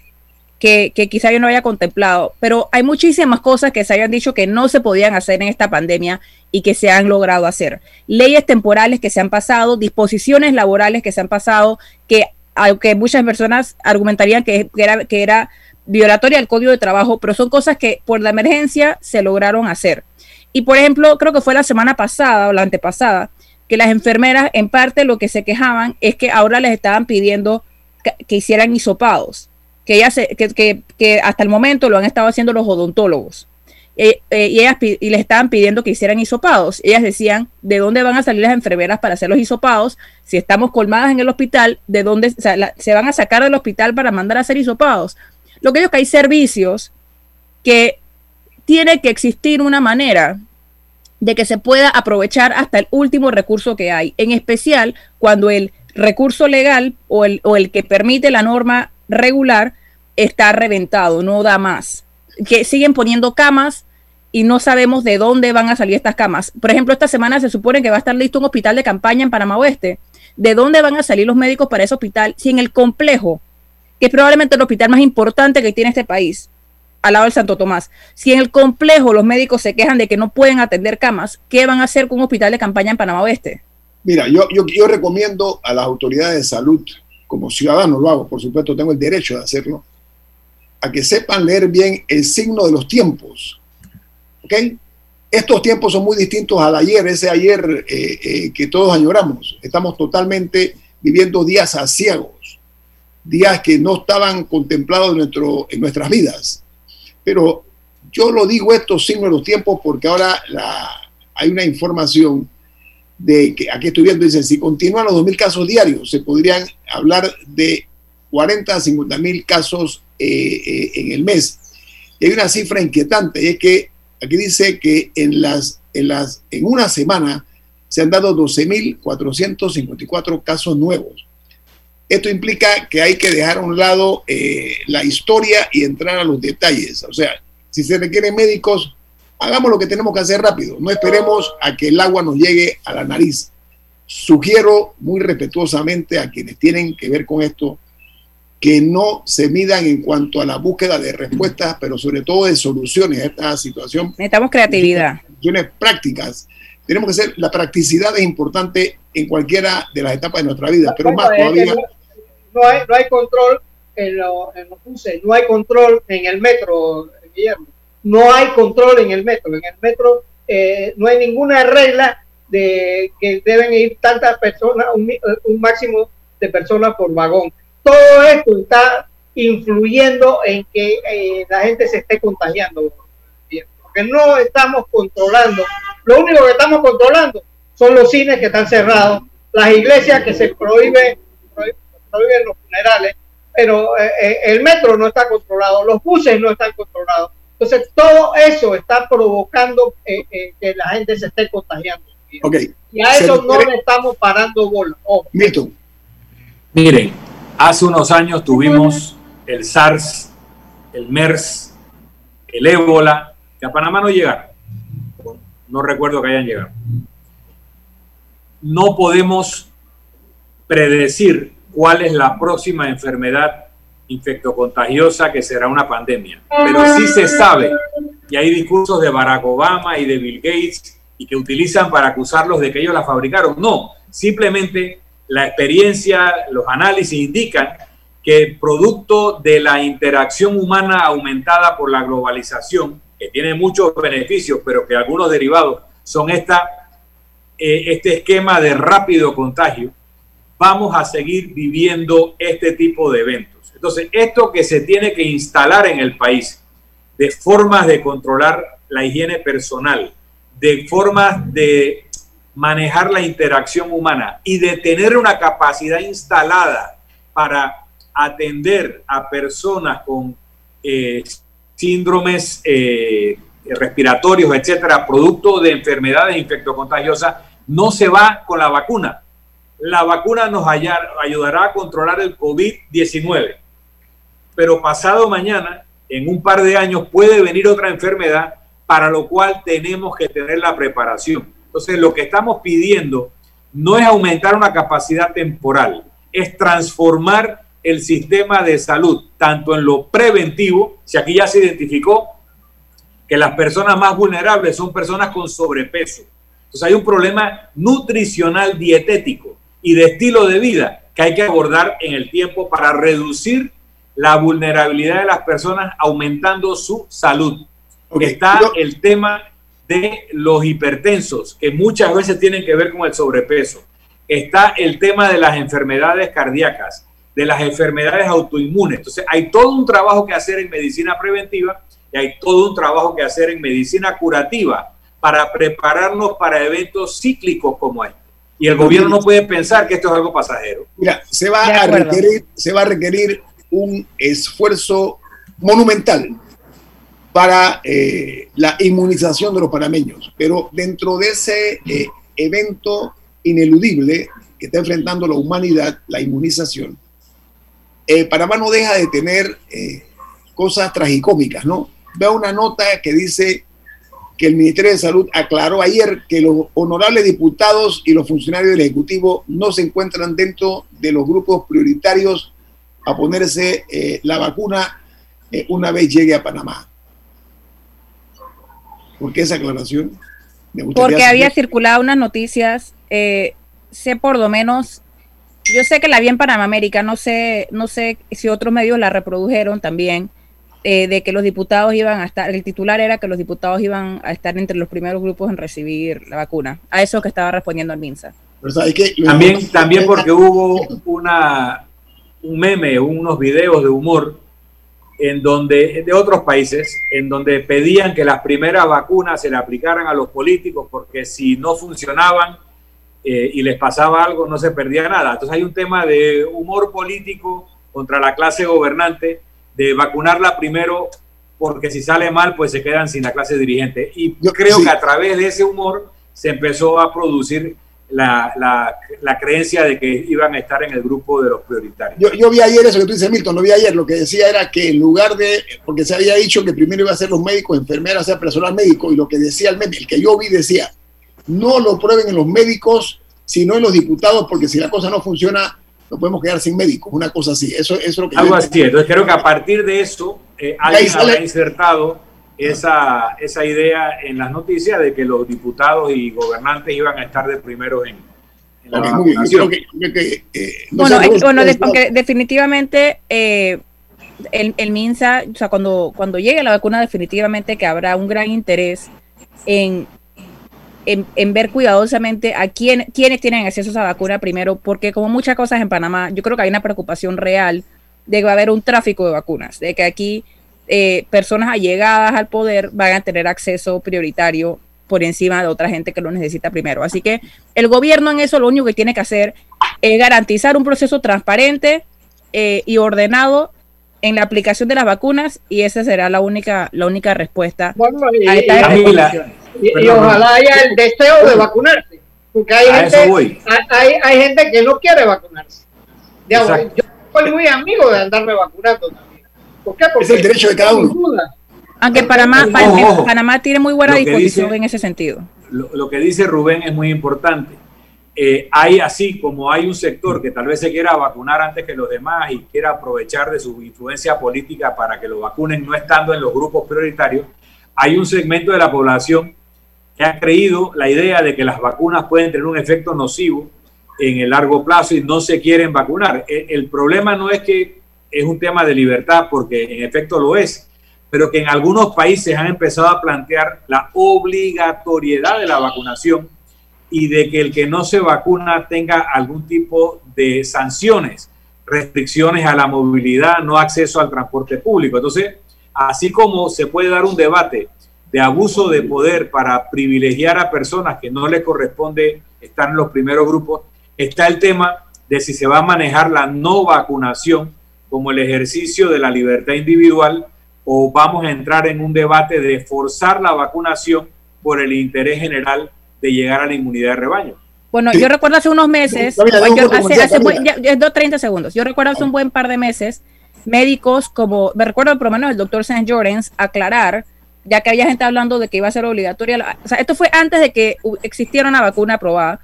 que, que, quizá yo no haya contemplado, pero hay muchísimas cosas que se hayan dicho que no se podían hacer en esta pandemia y que se han logrado hacer. Leyes temporales que se han pasado, disposiciones laborales que se han pasado, que aunque muchas personas argumentarían que, era, que era violatoria al código de trabajo, pero son cosas que por la emergencia se lograron hacer. Y por ejemplo, creo que fue la semana pasada o la antepasada, que las enfermeras en parte lo que se quejaban es que ahora les estaban pidiendo que, hicieran hisopados, que, ellas que, que, hasta el momento lo han estado haciendo los odontólogos. Eh, eh, y, ellas, y les estaban pidiendo que hicieran hisopados. Ellas decían, ¿de dónde van a salir las enfermeras para hacer los hisopados? Si estamos colmadas en el hospital, ¿de dónde se van a sacar del hospital para mandar a hacer hisopados? Lo que es que hay servicios que tiene que existir una manera de que se pueda aprovechar hasta el último recurso que hay, en especial cuando el recurso legal o el, o el que permite la norma regular está reventado, no da más. Que siguen poniendo camas y no sabemos de dónde van a salir estas camas. Por ejemplo, esta semana se supone que va a estar listo un hospital de campaña en Panamá Oeste. ¿De dónde van a salir los médicos para ese hospital si en el complejo que es probablemente el hospital más importante que tiene este país, al lado del Santo Tomás. Si en el complejo los médicos se quejan de que no pueden atender camas, ¿qué van a hacer con un hospital de campaña en Panamá Oeste? Mira, yo, yo, yo recomiendo a las autoridades de salud, como ciudadano lo hago, por supuesto tengo el derecho de hacerlo, a que sepan leer bien el signo de los tiempos. ¿Ok? Estos tiempos son muy distintos al ayer, ese ayer eh, eh, que todos añoramos. Estamos totalmente viviendo días asiagos días que no estaban contemplados en, nuestras vidas. Pero yo lo digo esto signos de los tiempos porque ahora hay una información de que aquí estoy viendo, dice, si continúan los 2.000 casos diarios, se podrían hablar de 40 a 50 mil casos eh, eh, en el mes. Y hay una cifra inquietante, y es que aquí dice que en, las, en, las, en una semana se han dado 12.454 casos nuevos. Esto implica que hay que dejar a un lado eh, la historia y entrar a los detalles. O sea, si se requieren médicos, hagamos lo que tenemos que hacer rápido. No esperemos a que el agua nos llegue a la nariz. Sugiero muy respetuosamente a quienes tienen que ver con esto que no se midan en cuanto a la búsqueda de respuestas, pero sobre todo de soluciones a esta situación. Necesitamos creatividad. Soluciones prácticas. Tenemos que ser, la practicidad es importante en cualquiera de las etapas de nuestra vida, pero más todavía no hay, no hay control en, lo, en los buses, no hay control en el metro, Guillermo. No hay control en el metro. En el metro eh, no hay ninguna regla de que deben ir tantas personas, un, un máximo de personas por vagón. Todo esto está influyendo en que eh, la gente se esté contagiando. Porque no estamos controlando. Lo único que estamos controlando son los cines que están cerrados, las iglesias que se prohíbe viven los funerales, pero eh, eh, el metro no está controlado, los buses no están controlados. Entonces, todo eso está provocando eh, que la gente se esté contagiando. Y a eso no le estamos parando bola. Miren, hace unos años tuvimos el SARS, el MERS, el ébola, que a Panamá no llegaron. No recuerdo que hayan llegado. No podemos predecir cuál es la próxima enfermedad infectocontagiosa que será una pandemia. Pero sí se sabe, y hay discursos de Barack Obama y de Bill Gates y que utilizan para acusarlos de que ellos la fabricaron. No, simplemente la experiencia, los análisis indican que producto de la interacción humana aumentada por la globalización, que tiene muchos beneficios, pero que algunos derivados son esta, eh, este esquema de rápido contagio, vamos a seguir viviendo este tipo de eventos. Entonces, esto que se tiene que instalar en el país de formas de controlar la higiene personal, de formas de manejar la interacción humana y de tener una capacidad instalada para atender a personas con eh, síndromes eh, respiratorios, etcétera, producto de enfermedades infectocontagiosas, no se va con la vacuna la vacuna nos ayudará a controlar el COVID-19. Pero pasado mañana, en un par de años, puede venir otra enfermedad para lo cual tenemos que tener la preparación. Entonces, lo que estamos pidiendo no es aumentar una capacidad temporal, es transformar el sistema de salud, tanto en lo preventivo, si aquí ya se identificó que las personas más vulnerables son personas con sobrepeso. Entonces hay un problema nutricional dietético y de estilo de vida que hay que abordar en el tiempo para reducir la vulnerabilidad de las personas aumentando su salud. Está el tema de los hipertensos, que muchas veces tienen que ver con el sobrepeso. Está el tema de las enfermedades cardíacas, de las enfermedades autoinmunes. Entonces, hay todo un trabajo que hacer en medicina preventiva y hay todo un trabajo que hacer en medicina curativa para prepararnos para eventos cíclicos como este. Y el gobierno no puede pensar que esto es algo pasajero. Mira, se va, a requerir, se va a requerir un esfuerzo monumental para eh, la inmunización de los panameños. Pero dentro de ese eh, evento ineludible que está enfrentando la humanidad, la inmunización, eh, Panamá no deja de tener cosas tragicómicas, ¿no? Veo una nota que dice que el Ministerio de Salud aclaró ayer que los honorables diputados y los funcionarios del Ejecutivo no se encuentran dentro de los grupos prioritarios a ponerse la vacuna una vez llegue a Panamá. ¿Por qué esa aclaración? Porque había circulado unas noticias, eh, sé por lo menos, yo sé que la vi en Panamá América, no sé, no sé si otros medios la reprodujeron también, eh, de que los diputados iban a estar, el titular era que los diputados iban a estar entre los primeros grupos en recibir la vacuna. A eso que estaba respondiendo el MINSA. también, también porque hubo una, un meme, unos videos de humor en donde, de otros países, en donde pedían que las primeras vacunas se le aplicaran a los políticos porque si no funcionaban eh, y les pasaba algo no se perdía nada. Entonces hay un tema de humor político contra la clase gobernante, de vacunarla primero porque si sale mal pues se quedan sin la clase dirigente. Y yo creo que a través de ese humor se empezó a producir la, la, la, creencia de que iban a estar en el grupo de los prioritarios. Yo, yo, vi ayer eso que tú dices, Milton, lo vi ayer, lo que decía era que en lugar de, porque se había dicho que primero iba a ser los médicos, enfermeras, o sea, personal médico, y lo que decía el meme, el que yo vi decía, no lo prueben en los médicos, sino en los diputados, porque si la cosa no funciona, no podemos quedar sin médicos, una cosa así. Eso, eso es lo que Algo así, entonces creo que a partir de eso, eh, alguien habrá insertado esa, esa idea en las noticias de que los diputados y gobernantes iban a estar de primero en, la vacunación. bueno, bueno definitivamente eh, el, el, MINSA, o sea, cuando, cuando llegue la vacuna, definitivamente que habrá un gran interés en, en, ver cuidadosamente a quién, quiénes tienen acceso a esa vacuna primero, porque como muchas cosas en Panamá, yo creo que hay una preocupación real de que va a haber un tráfico de vacunas, de que aquí eh, personas allegadas al poder van a tener acceso prioritario por encima de otra gente que lo necesita primero. Así que el gobierno en eso lo único que tiene que hacer es garantizar un proceso transparente eh, y ordenado en la aplicación de las vacunas y esa será la única la única respuesta y, a esta y, ojalá haya el deseo de vacunarse porque hay gente, hay, hay, gente que no quiere vacunarse. Yo soy muy amigo de andarme vacunando porque es el derecho de cada uno. Aunque Panamá, Panamá tiene muy buena disposición en ese sentido. Lo, que dice Rubén es muy importante. Eh, hay así como hay un sector que tal vez se quiera vacunar antes que los demás y quiera aprovechar de su influencia política para que lo vacunen no estando en los grupos prioritarios, hay un segmento de la población que ha creído la idea de que las vacunas pueden tener un efecto nocivo en el largo plazo y no se quieren vacunar. el problema no es que es un tema de libertad, porque en efecto lo es, pero que en algunos países han empezado a plantear la obligatoriedad de la vacunación y de que el que no se vacuna tenga algún tipo de sanciones, restricciones a la movilidad, no acceso al transporte público. Entonces, así como se puede dar un debate de abuso de poder para privilegiar a personas que no les corresponde estar en los primeros grupos, está el tema de si se va a manejar la no vacunación como el ejercicio de la libertad individual o vamos a entrar en un debate de forzar la vacunación por el interés general de llegar a la inmunidad de rebaño. Bueno, yo recuerdo hace unos meses, hace, hace ya, 30 segundos, yo recuerdo hace un buen par de meses, médicos como, me recuerdo por lo menos el doctor St. Jorens aclarar ya que había gente hablando de que iba a ser obligatoria. O sea, esto fue antes de que existiera una vacuna aprobada.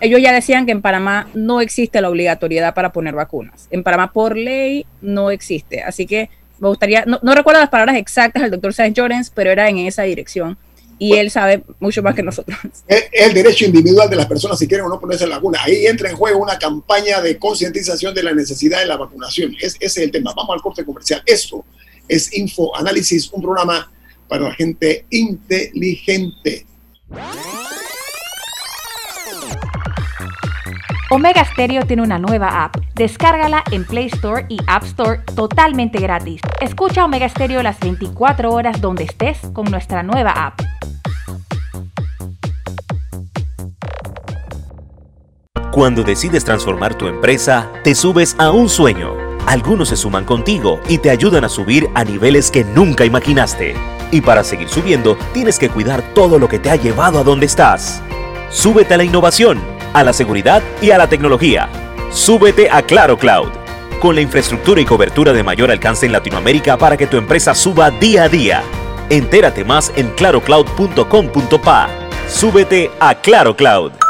Ellos ya decían que en Panamá no existe la obligatoriedad para poner vacunas. En Panamá por ley no existe. Así que me gustaría, no, recuerdo las palabras exactas del doctor Sáenz Llorens, pero era en esa dirección. Y él sabe mucho más que nosotros. Es el derecho individual de las personas si quieren o no ponerse la vacuna. Ahí entra en juego una campaña de concientización de la necesidad de la vacunación. Es, ese es el tema. Vamos al corte comercial. Esto es Info Análisis, un programa para la gente inteligente. Omega Stereo tiene una nueva app. Descárgala en Play Store y App Store totalmente gratis. Escucha Omega Stereo las 24 horas donde estés con nuestra nueva app. Cuando decides transformar tu empresa, te subes a un sueño. Algunos se suman contigo y te ayudan a subir a niveles que nunca imaginaste. Y para seguir subiendo, tienes que cuidar todo lo que te ha llevado a donde estás. Súbete a la innovación, a la seguridad y a la tecnología. Súbete a Claro Cloud. Con la infraestructura y cobertura de mayor alcance en Latinoamérica para que tu empresa suba día a día. Entérate más en clarocloud.com.pa. Súbete a Claro Cloud.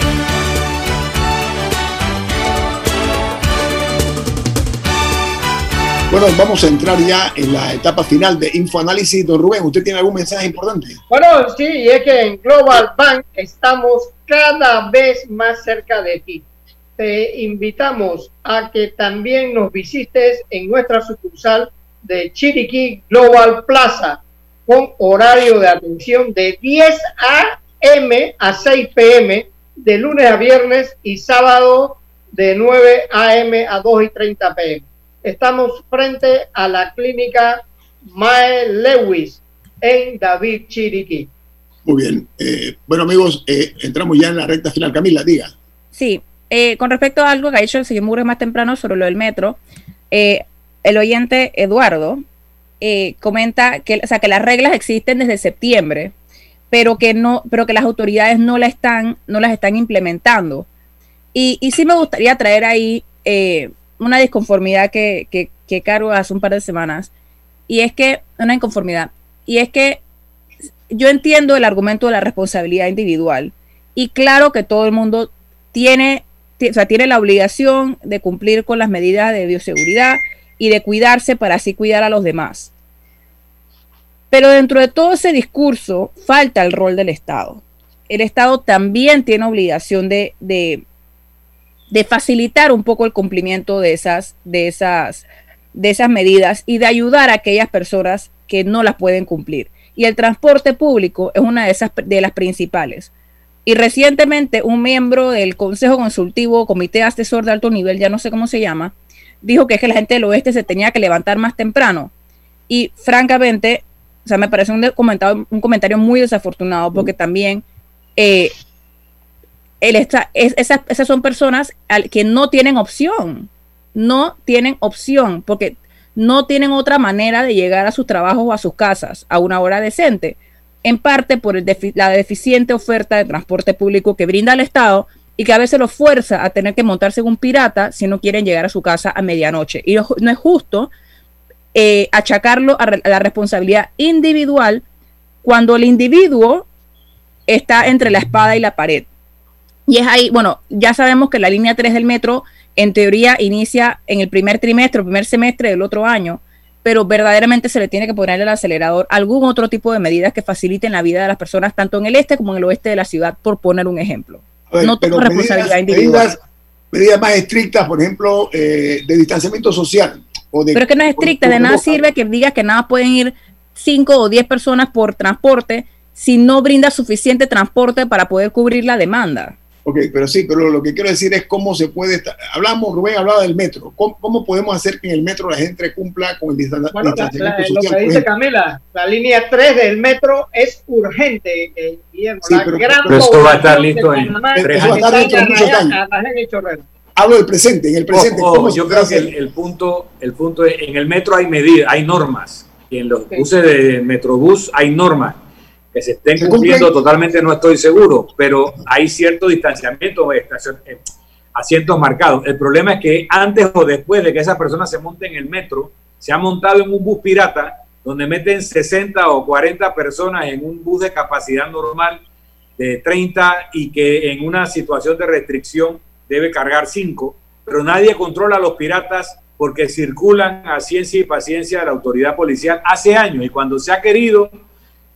Bueno, vamos a entrar ya en la etapa final de Infoanálisis. Don Rubén, ¿usted tiene algún mensaje importante? Bueno, sí, y es que en Global Bank estamos cada vez más cerca de ti. Te invitamos a que también nos visites en nuestra sucursal de Chiriquí Global Plaza con horario de atención de 10 a.m. a 6 p.m. de lunes a viernes y sábado de 9 a.m. a 2 y 30 p.m. Estamos frente a la clínica Mae Lewis en David Chiriquí. Muy bien. Eh, bueno, amigos, eh, entramos ya en la recta final. Camila, diga. Sí, eh, con respecto a algo que ha dicho el señor Murray más temprano sobre lo del metro, el oyente Eduardo comenta que, o sea, que las reglas existen desde septiembre, pero que no, pero que las autoridades no la están, no las están implementando. Y, y sí me gustaría traer ahí una disconformidad que, que, que Caro hace un par de semanas, y es que, una inconformidad, y es que yo entiendo el argumento de la responsabilidad individual, y claro que todo el mundo tiene, o sea, tiene la obligación de cumplir con las medidas de bioseguridad y de cuidarse para así cuidar a los demás. Pero dentro de todo ese discurso falta el rol del Estado. El Estado también tiene obligación de, de, de facilitar un poco el cumplimiento de esas, de esas, de esas medidas y de ayudar a aquellas personas que no las pueden cumplir. Y el transporte público es una de esas de las principales. Y recientemente un miembro del Consejo Consultivo, Comité Asesor de Alto Nivel, ya no sé cómo se llama, dijo que es que la gente del oeste se tenía que levantar más temprano. Y francamente, o sea, me parece un comentario, un comentario muy desafortunado porque también eh, esas, son personas que no tienen opción, no tienen opción, porque no tienen otra manera de llegar a sus trabajos o a sus casas a una hora decente, en parte por la deficiente oferta de transporte público que brinda el Estado y que a veces los fuerza a tener que montarse en un pirata si no quieren llegar a su casa a medianoche. Y no es justo eh, achacarlo a, la responsabilidad individual cuando el individuo está entre la espada y la pared. Y es ahí, bueno, ya sabemos que la línea 3 del metro en teoría inicia en el primer trimestre, primer semestre del otro año, pero verdaderamente se le tiene que poner el acelerador algún otro tipo de medidas que faciliten la vida de las personas tanto en el este como en el oeste de la ciudad, por poner un ejemplo. no tengo responsabilidad individual. Medidas, más estrictas, por ejemplo, eh, de distanciamiento social. O de, pero es que no es estricta, de nada sirve que digas que nada pueden ir 5 o 10 personas por transporte si no brinda suficiente transporte para poder cubrir la demanda. Ok, pero sí, pero lo que quiero decir es cómo se puede estar. Hablamos, Rubén hablaba del metro. ¿Cómo, podemos hacer que en el metro la gente cumpla con el distanciamiento social? Lo que dice Camila, la línea 3 del metro es urgente, eh, Guillermo. Sí, pero, esto va a estar listo en tres años. Hablo del presente, en el presente. yo creo que el, punto, el punto es, en el metro hay medidas, hay normas. Y en los buses de Metrobús hay normas que se estén cumpliendo totalmente no estoy seguro, pero hay cierto distanciamiento, eh, asientos marcados. El problema es que antes o después de que esa persona se monte en el metro, se ha montado en un bus pirata donde meten 60 o 40 personas en un bus de capacidad normal de 30 y que en una situación de restricción debe cargar 5, pero nadie controla a los piratas porque circulan a ciencia y paciencia de la autoridad policial hace años y cuando se ha querido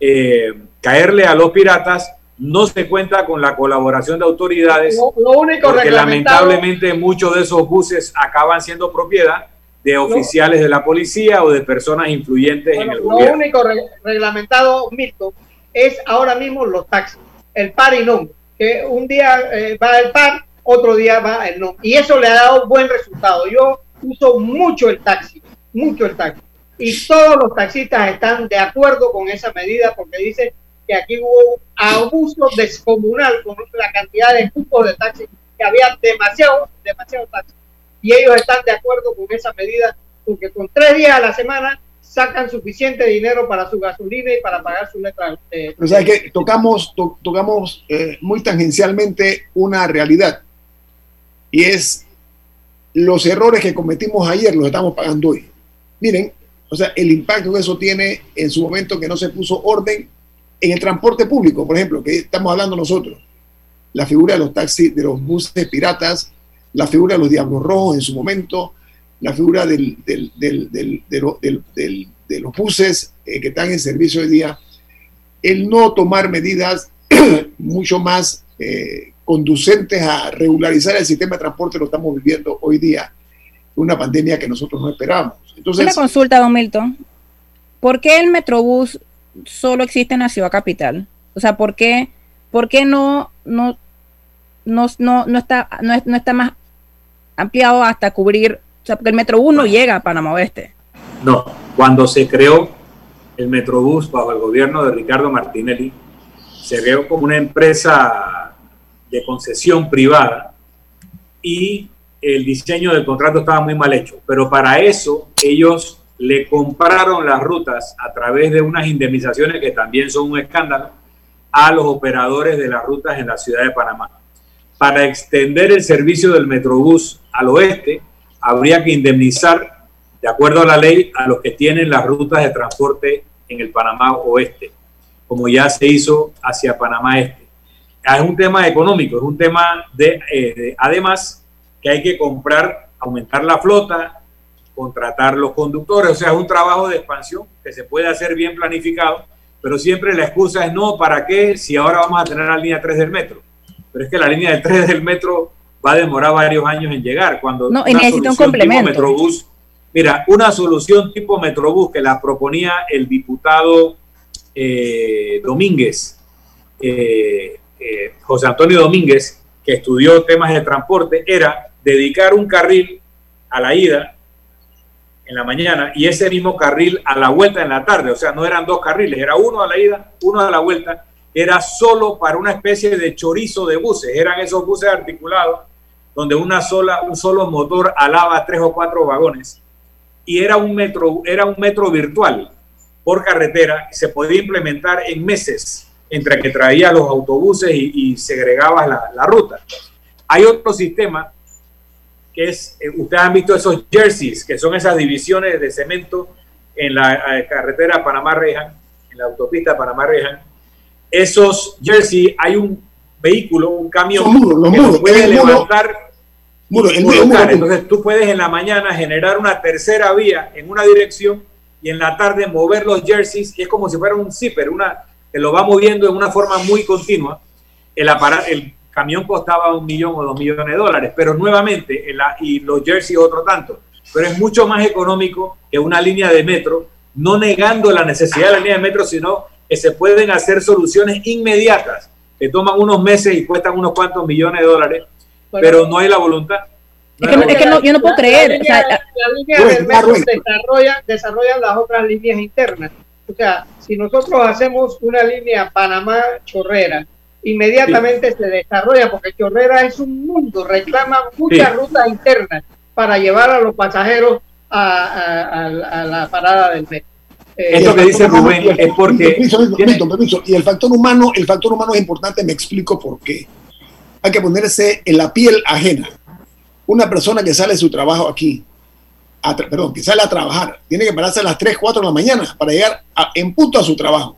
eh, caerle a los piratas, no se cuenta con la colaboración de autoridades, lo, único porque lamentablemente muchos de esos buses acaban siendo propiedad de oficiales de la policía o de personas influyentes en el gobierno. Lo único reglamentado, Milton, es ahora mismo los taxis, el par y no, que un día eh, va el par, otro día va el no. Y eso le ha dado buen resultado. Yo uso mucho el taxi, mucho el taxi y todos los taxistas están de acuerdo con esa medida porque dicen que aquí hubo abuso descomunal con la cantidad de cupos de taxis, que había demasiados, demasiados taxis. Y ellos están de acuerdo con esa medida porque con tres días a la semana sacan suficiente dinero para su gasolina y para pagar su letra. Eh, o sea que tocamos, tocamos eh, muy tangencialmente una realidad y es los errores que cometimos ayer los estamos pagando hoy. Miren, o sea, el impacto que eso tiene en su momento que no se puso orden en el transporte público, por ejemplo, que estamos hablando nosotros. La figura de los taxis, de los buses piratas, la figura de los diablos rojos en su momento, la figura del, de los buses eh, que están en servicio hoy día, el no tomar medidas mucho más eh, conducentes a regularizar el sistema de transporte lo estamos viviendo hoy día, una pandemia que nosotros no esperábamos. Una consulta, don Milton. ¿Por qué el Metrobús solo existe en la ciudad capital? O sea, ¿por qué, por qué no, no, no, no, está, no, está más ampliado hasta cubrir? O sea, porque el Metrobús no llega a Panamá Oeste. No, cuando se creó el Metrobús bajo el gobierno de Ricardo Martinelli, se creó como una empresa de concesión privada y el diseño del contrato estaba muy mal hecho, pero para eso ellos le compraron las rutas a través de unas indemnizaciones que también son un escándalo a los operadores de las rutas en la ciudad de Panamá. Para extender el servicio del Metrobús al oeste, habría que indemnizar, de acuerdo a la ley, a los que tienen las rutas de transporte en el Panamá oeste, como ya se hizo hacia Panamá este. Es un tema económico, es un tema de, eh, de además, que hay que comprar, aumentar la flota, contratar los conductores, o sea, es un trabajo de expansión que se puede hacer bien planificado, pero siempre la excusa es no, ¿para qué? Si ahora vamos a tener la línea 3 del metro. Pero es que la línea 3 del metro va a demorar varios años en llegar. Cuando no, y necesita un complemento. Metrobús, mira, una solución tipo Metrobús que la proponía el diputado eh, Domínguez, eh, eh, José Antonio Domínguez, que estudió temas de transporte era dedicar un carril a la ida en la mañana y ese mismo carril a la vuelta en la tarde. O sea, no eran dos carriles, era uno a la ida, uno a la vuelta. Era solo para una especie de chorizo de buses. Eran esos buses articulados donde una sola, un solo motor alaba tres o cuatro vagones. Y era un metro, era un metro virtual por carretera. Se podía implementar en meses entre que traía los autobuses y, segregaba la, ruta. Hay otro sistema que es, eh, ustedes han visto esos jerseys, que son esas divisiones de cemento en la eh, carretera Panamá-Rejan, en la autopista Panamá-Rejan. Esos jerseys, hay un vehículo, un camión que puede levantar Entonces tú puedes en la mañana generar una tercera vía en una dirección y en la tarde mover los jerseys y es como si fuera un zipper, una, que lo va moviendo en una forma muy continua. El, el camión costaba un millón o dos millones de dólares, pero nuevamente, y los jerseys otro tanto, pero es mucho más económico que una línea de metro, no negando la necesidad de la línea de metro, sino que se pueden hacer soluciones inmediatas, que toman unos meses y cuestan unos cuantos millones de dólares, pero no hay la voluntad. es, que, yo no puedo creer. La línea, del metro desarrolla, desarrollan las otras líneas internas. O sea, si nosotros hacemos una línea Panamá-Chorrera, inmediatamente se desarrolla porque Chorrera es un mundo, reclama muchas rutas internas para llevar a los pasajeros a, la parada del metro. Eh, Esto que dice Rubén es porque... Permiso, permiso, Y el factor humano, el factor humano es importante, me explico por qué. Hay que ponerse en la piel ajena. Una persona que sale de su trabajo aquí, perdón, que sale a trabajar, tiene que pararse a las 3, 4 de la mañana para llegar en punto a su trabajo.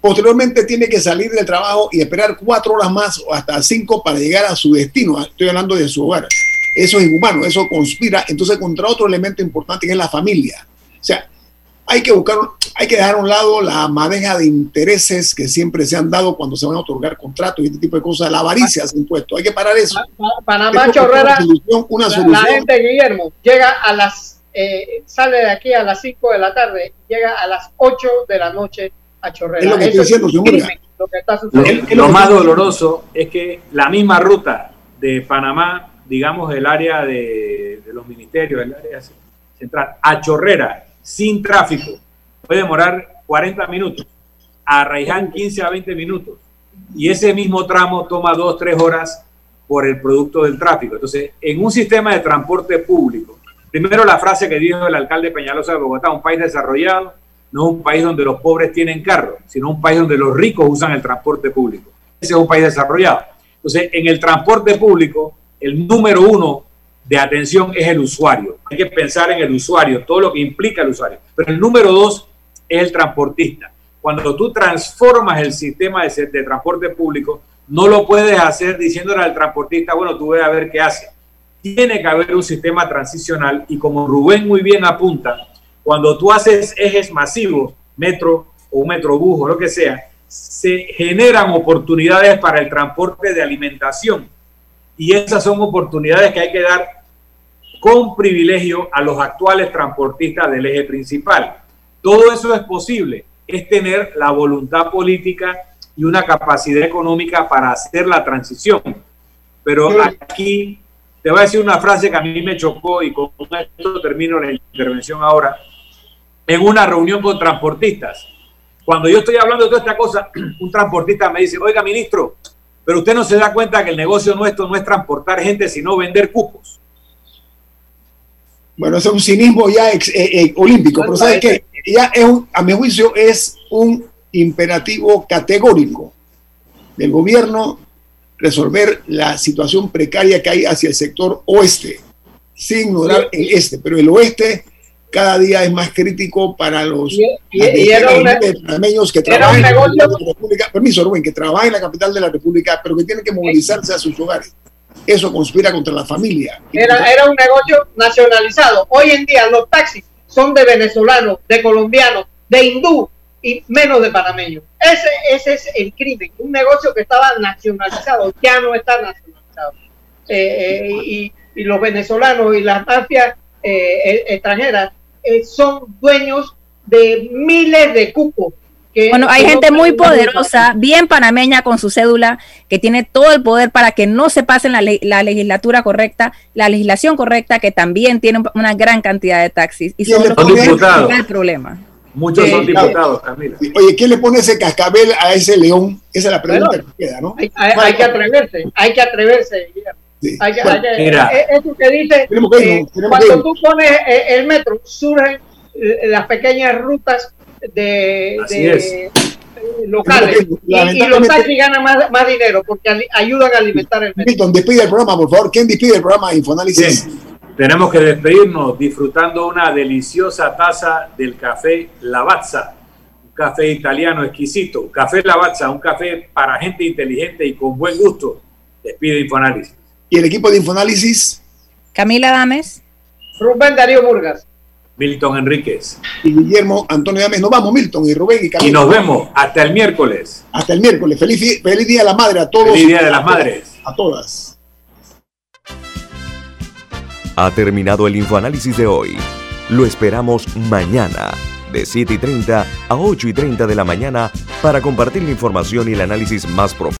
Posteriormente tiene que salir del trabajo y esperar cuatro horas más o hasta cinco para llegar a su destino. Estoy hablando de su hogar. Eso es inhumano, eso conspira entonces contra otro elemento importante que es la familia. O sea, hay que buscar, hay que dejar a un lado la madeja de intereses que siempre se han dado cuando se van a otorgar contratos y este tipo de cosas. La avaricia se impuesto. Hay que parar eso. Panamá Chorrera, una solución, La, gente, Guillermo, llega a las, eh, sale de aquí a las 5 de la tarde, llega a las 8 de la noche a Chorrera. Es lo que estoy diciendo, Lo, lo más doloroso es que la misma ruta de Panamá digamos, el área de, los ministerios, el área central, a Chorrera, sin tráfico, puede demorar 40 minutos, a Raiján 15 a 20 minutos, y ese mismo tramo toma 2, 3 horas por el producto del tráfico. Entonces, en un sistema de transporte público, primero la frase que dijo el alcalde Peñalosa de Bogotá, un país desarrollado, no un país donde los pobres tienen carro, sino un país donde los ricos usan el transporte público. Ese es un país desarrollado. Entonces, en el transporte público, el número uno de atención es el usuario. Hay que pensar en el usuario, todo lo que implica el usuario. Pero el número dos es el transportista. Cuando tú transformas el sistema de, de transporte público, no lo puedes hacer diciéndole al transportista, bueno, tú ve a ver qué hace. Tiene que haber un sistema transicional y como Rubén muy bien apunta, cuando tú haces ejes masivos, metro o un metrobús o lo que sea, se generan oportunidades para el transporte de alimentación y esas son oportunidades que hay que dar con privilegio a los actuales transportistas del eje principal. Todo eso es posible, es tener la voluntad política y una capacidad económica para hacer la transición. Pero aquí te voy a decir una frase que a mí me chocó y con esto termino la intervención ahora. En una reunión con transportistas, cuando yo estoy hablando de toda esta cosa, un transportista me dice, oiga, ministro, pero usted no se da cuenta que el negocio nuestro no es transportar gente, sino vender cupos. Bueno, eso es un cinismo ya eh, eh, olímpico, pero ¿sabe qué? Ya es a mi juicio es un imperativo categórico del gobierno resolver la situación precaria que hay hacia el sector oeste, sin ignorar el este, pero el oeste cada día es más crítico para los panameños que trabajan en la República, permiso Rubén, que trabajan en la capital de la República, pero que tienen que movilizarse a sus hogares. Eso conspira contra la familia. Era, era un negocio nacionalizado. Hoy en día los taxis son de venezolanos, de colombianos, de hindú y menos de panameños. Ese, ese es el crimen. Un negocio que estaba nacionalizado, ya no está nacionalizado. Eh, eh, y, y los venezolanos y las mafias eh, extranjeras eh, son dueños de miles de cupos. bueno, hay gente muy poderosa, bien panameña con su cédula, que tiene todo el poder para que no se pasen la, la legislatura correcta, la legislación correcta, que también tiene una gran cantidad de taxis. Y son, los diputados. el problema. Muchos son diputados, Camila. Oye, ¿quién le pone ese cascabel a ese león? Esa es la pregunta que queda, ¿no? Hay, que atreverse, hay que atreverse. Hay que, Mira. Eh, eso que dice, cuando tú pones eh, el metro, surgen eh, las pequeñas rutas de, locales. Y, y, los taxis ganan más, más dinero porque ayudan a alimentar el mercado. Milton, despide el programa, por favor. ¿Quién despide el programa Infoanálisis? Bien. Tenemos que despedirnos disfrutando una deliciosa taza del café Lavazza, un café italiano exquisito. Café Lavazza, un café para gente inteligente y con buen gusto. Despide Infoanálisis. ¿Y el equipo de Infoanálisis? Camila Dames. Rubén Darío Burgas. Milton Enríquez. Y Guillermo Antonio Dames. Nos vamos, Milton y Rubén y Camila. Y nos vemos hasta el miércoles. Hasta el miércoles. Feliz, feliz Día de la Madre a todos. Feliz Día de las Madres. A todas. Ha terminado el infoanálisis de hoy. Lo esperamos mañana, de 7 y 30 a 8 y 30 de la mañana, para compartir la información y el análisis más profundo.